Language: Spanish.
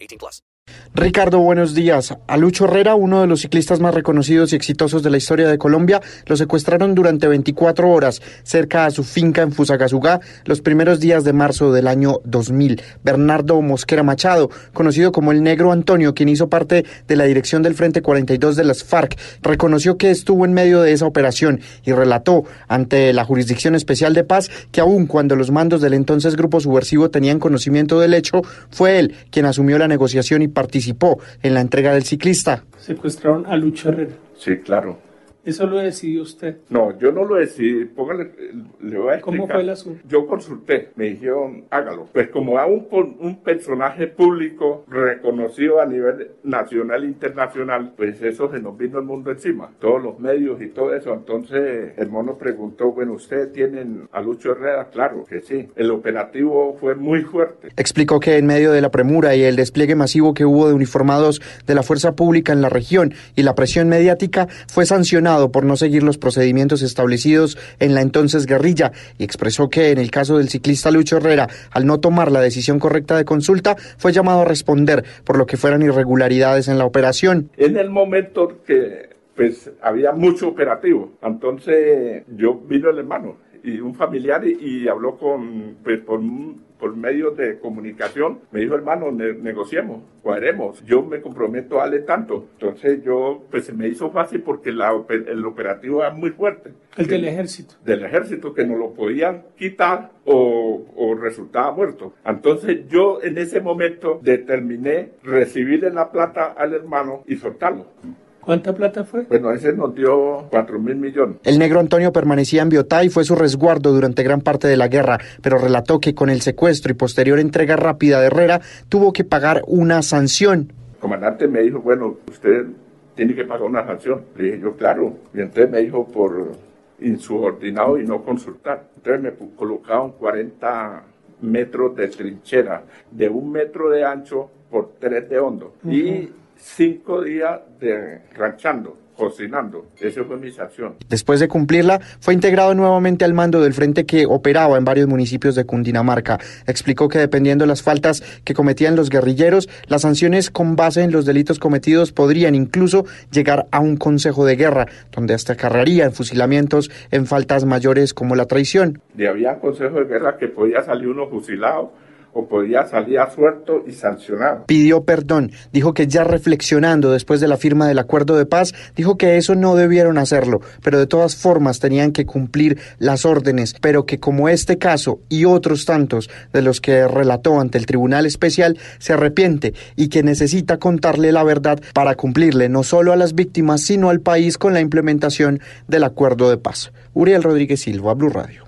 18 plus. Ricardo, buenos días. A Lucho Herrera, uno de los ciclistas más reconocidos y exitosos de la historia de Colombia, lo secuestraron durante 24 horas cerca a su finca en Fusagasugá los primeros días de marzo del año 2000. Bernardo Mosquera Machado, conocido como el Negro Antonio, quien hizo parte de la dirección del Frente 42 de las FARC, reconoció que estuvo en medio de esa operación y relató ante la Jurisdicción Especial de Paz que aun cuando los mandos del entonces grupo subversivo tenían conocimiento del hecho, fue él quien asumió la negociación y participó en la entrega del ciclista. Secuestraron a Lucho Herrera. Sí, claro. ¿Eso lo decidió usted? No, yo no lo decidí. Póngale, le voy a explicar. ¿Cómo fue el asunto? Yo consulté, me dijeron, hágalo. Pues como a un, un personaje público reconocido a nivel nacional e internacional, pues eso se nos vino el mundo encima. Todos los medios y todo eso. Entonces el mono preguntó, bueno, ¿ustedes tienen a Lucho Herrera? Claro que sí. El operativo fue muy fuerte. Explicó que en medio de la premura y el despliegue masivo que hubo de uniformados de la fuerza pública en la región y la presión mediática, fue por no seguir los procedimientos establecidos en la entonces guerrilla y expresó que en el caso del ciclista Lucho Herrera, al no tomar la decisión correcta de consulta, fue llamado a responder por lo que fueran irregularidades en la operación. En el momento que pues había mucho operativo, entonces yo vino el hermano y un familiar y, habló con pues por por medio de comunicación, me dijo, hermano, negociemos, cuadremos, yo me comprometo a darle tanto. Entonces yo, pues se me hizo fácil porque la, el operativo era muy fuerte. El del ejército. Del ejército, que no lo podían quitar o, o resultaba muerto. Entonces yo en ese momento determiné recibirle la plata al hermano y soltarlo. ¿Cuánta plata fue? Bueno, ese nos dio 4 mil millones. El negro Antonio permanecía en Biotá y fue su resguardo durante gran parte de la guerra, pero relató que con el secuestro y posterior entrega rápida de Herrera tuvo que pagar una sanción. El comandante me dijo, bueno, usted tiene que pagar una sanción. Le dije yo, claro. Y entonces me dijo por insubordinado y no consultar. Entonces me colocaron 40 metros de trinchera, de un metro de ancho por tres de hondo. Y cinco días de ranchando, cocinando. Esa fue mi sanción. Después de cumplirla, fue integrado nuevamente al mando del frente que operaba en varios municipios de Cundinamarca. Explicó que dependiendo de las faltas que cometían los guerrilleros, las sanciones con base en los delitos cometidos podrían incluso llegar a un consejo de guerra, donde hasta carrarían fusilamientos en faltas mayores como la traición. Y había consejo de guerra que podía salir uno fusilado podía salir y sancionado. Pidió perdón, dijo que ya reflexionando después de la firma del acuerdo de paz, dijo que eso no debieron hacerlo, pero de todas formas tenían que cumplir las órdenes, pero que como este caso y otros tantos de los que relató ante el Tribunal Especial, se arrepiente y que necesita contarle la verdad para cumplirle no solo a las víctimas, sino al país con la implementación del acuerdo de paz. Uriel Rodríguez Silva, Blue Radio.